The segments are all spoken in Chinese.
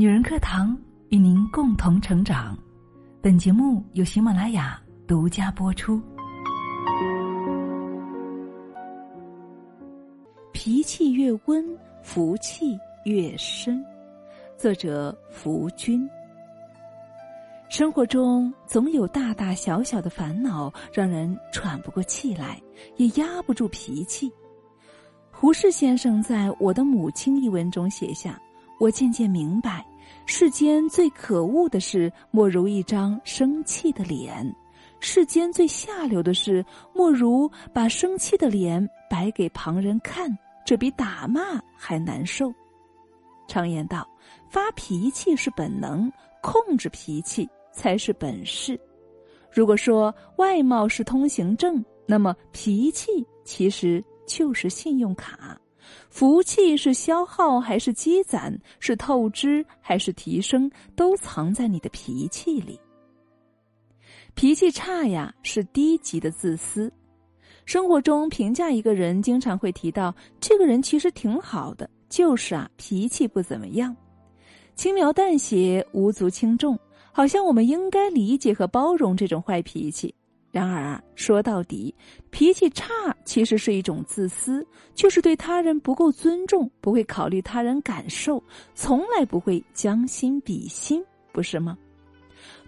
女人课堂与您共同成长。本节目由喜马拉雅独家播出。脾气越温，福气越深。作者：福君。生活中总有大大小小的烦恼，让人喘不过气来，也压不住脾气。胡适先生在我的母亲一文中写下：“我渐渐明白，世间最可恶的事，莫如一张生气的脸；世间最下流的事，莫如把生气的脸摆给旁人看，这比打骂还难受。”常言道：“发脾气是本能，控制脾气才是本事。”如果说外貌是通行证，那么脾气其实。就是信用卡，福气是消耗还是积攒，是透支还是提升，都藏在你的脾气里。脾气差呀，是低级的自私。生活中评价一个人，经常会提到这个人其实挺好的，就是啊脾气不怎么样，轻描淡写，无足轻重，好像我们应该理解和包容这种坏脾气。然而啊，说到底，脾气差其实是一种自私，就是对他人不够尊重，不会考虑他人感受，从来不会将心比心，不是吗？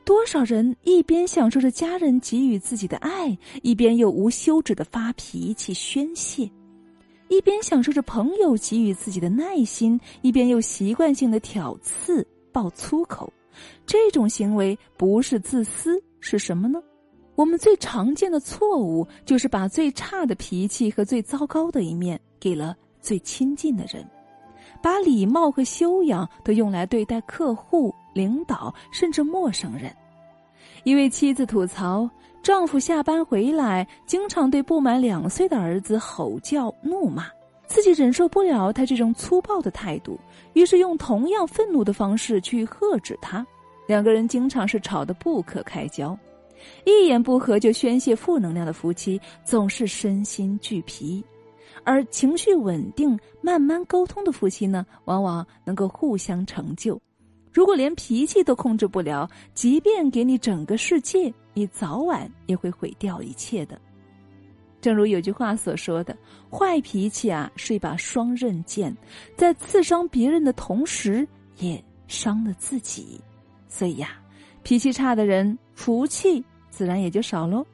多少人一边享受着家人给予自己的爱，一边又无休止的发脾气宣泄；一边享受着朋友给予自己的耐心，一边又习惯性的挑刺、爆粗口。这种行为不是自私，是什么呢？我们最常见的错误，就是把最差的脾气和最糟糕的一面给了最亲近的人，把礼貌和修养都用来对待客户、领导，甚至陌生人。一位妻子吐槽，丈夫下班回来，经常对不满两岁的儿子吼叫怒骂，自己忍受不了他这种粗暴的态度，于是用同样愤怒的方式去呵斥他。两个人经常是吵得不可开交。一言不合就宣泄负能量的夫妻，总是身心俱疲；而情绪稳定、慢慢沟通的夫妻呢，往往能够互相成就。如果连脾气都控制不了，即便给你整个世界，你早晚也会毁掉一切的。正如有句话所说的：“坏脾气啊，是一把双刃剑，在刺伤别人的同时，也伤了自己。”所以呀，脾气差的人，福气。自然也就少喽。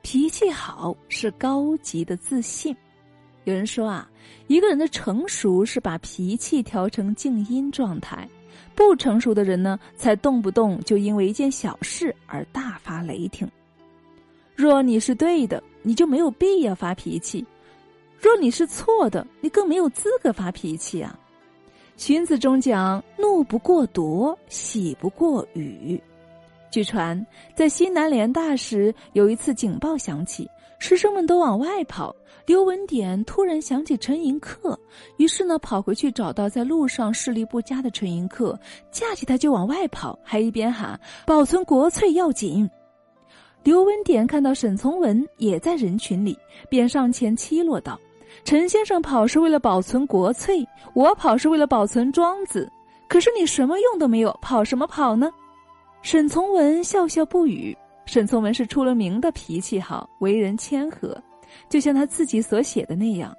脾气好是高级的自信。有人说啊，一个人的成熟是把脾气调成静音状态，不成熟的人呢，才动不动就因为一件小事而大发雷霆。若你是对的，你就没有必要发脾气；若你是错的，你更没有资格发脾气啊。荀子中讲：“怒不过夺，喜不过语。”据传，在西南联大时，有一次警报响起，师生们都往外跑。刘文典突然想起陈寅恪，于是呢，跑回去找到在路上视力不佳的陈寅恪，架起他就往外跑，还一边喊：“保存国粹要紧。”刘文典看到沈从文也在人群里，便上前奚落道：“陈先生跑是为了保存国粹，我跑是为了保存庄子。可是你什么用都没有，跑什么跑呢？”沈从文笑笑不语。沈从文是出了名的脾气好，为人谦和，就像他自己所写的那样：“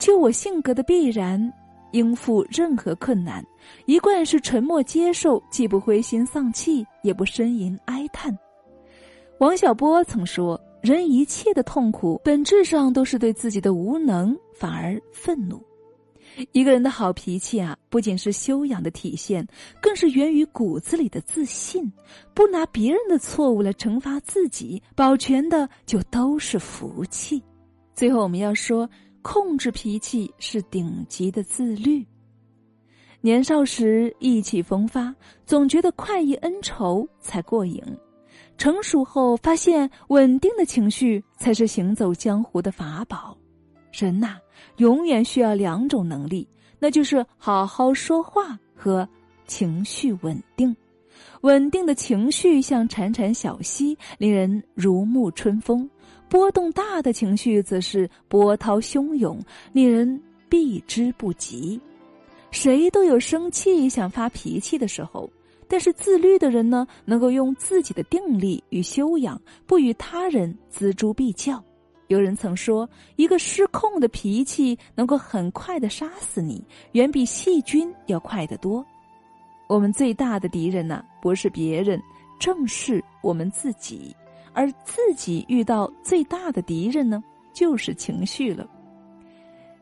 就我性格的必然，应付任何困难，一贯是沉默接受，既不灰心丧气，也不呻吟哀叹。”王小波曾说：“人一切的痛苦，本质上都是对自己的无能，反而愤怒。”一个人的好脾气啊，不仅是修养的体现，更是源于骨子里的自信。不拿别人的错误来惩罚自己，保全的就都是福气。最后，我们要说，控制脾气是顶级的自律。年少时意气风发，总觉得快意恩仇才过瘾；成熟后发现，稳定的情绪才是行走江湖的法宝。人呐，永远需要两种能力，那就是好好说话和情绪稳定。稳定的情绪像潺潺小溪，令人如沐春风；波动大的情绪则是波涛汹涌，令人避之不及。谁都有生气、想发脾气的时候，但是自律的人呢，能够用自己的定力与修养，不与他人锱铢必较。有人曾说，一个失控的脾气能够很快的杀死你，远比细菌要快得多。我们最大的敌人呢，不是别人，正是我们自己。而自己遇到最大的敌人呢，就是情绪了。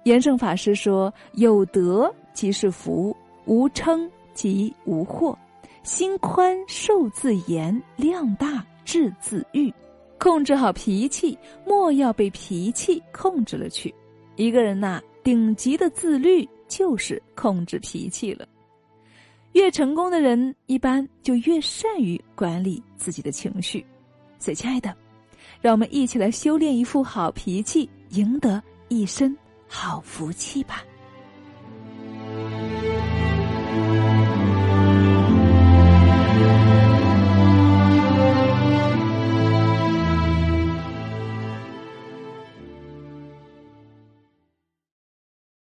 延圣法师说：“有德即是福，无嗔即无祸。心宽受自严，量大治自愈。控制好脾气，莫要被脾气控制了去。一个人呐，顶级的自律就是控制脾气了。越成功的人，一般就越善于管理自己的情绪。”所以，亲爱的，让我们一起来修炼一副好脾气，赢得一身好福气吧。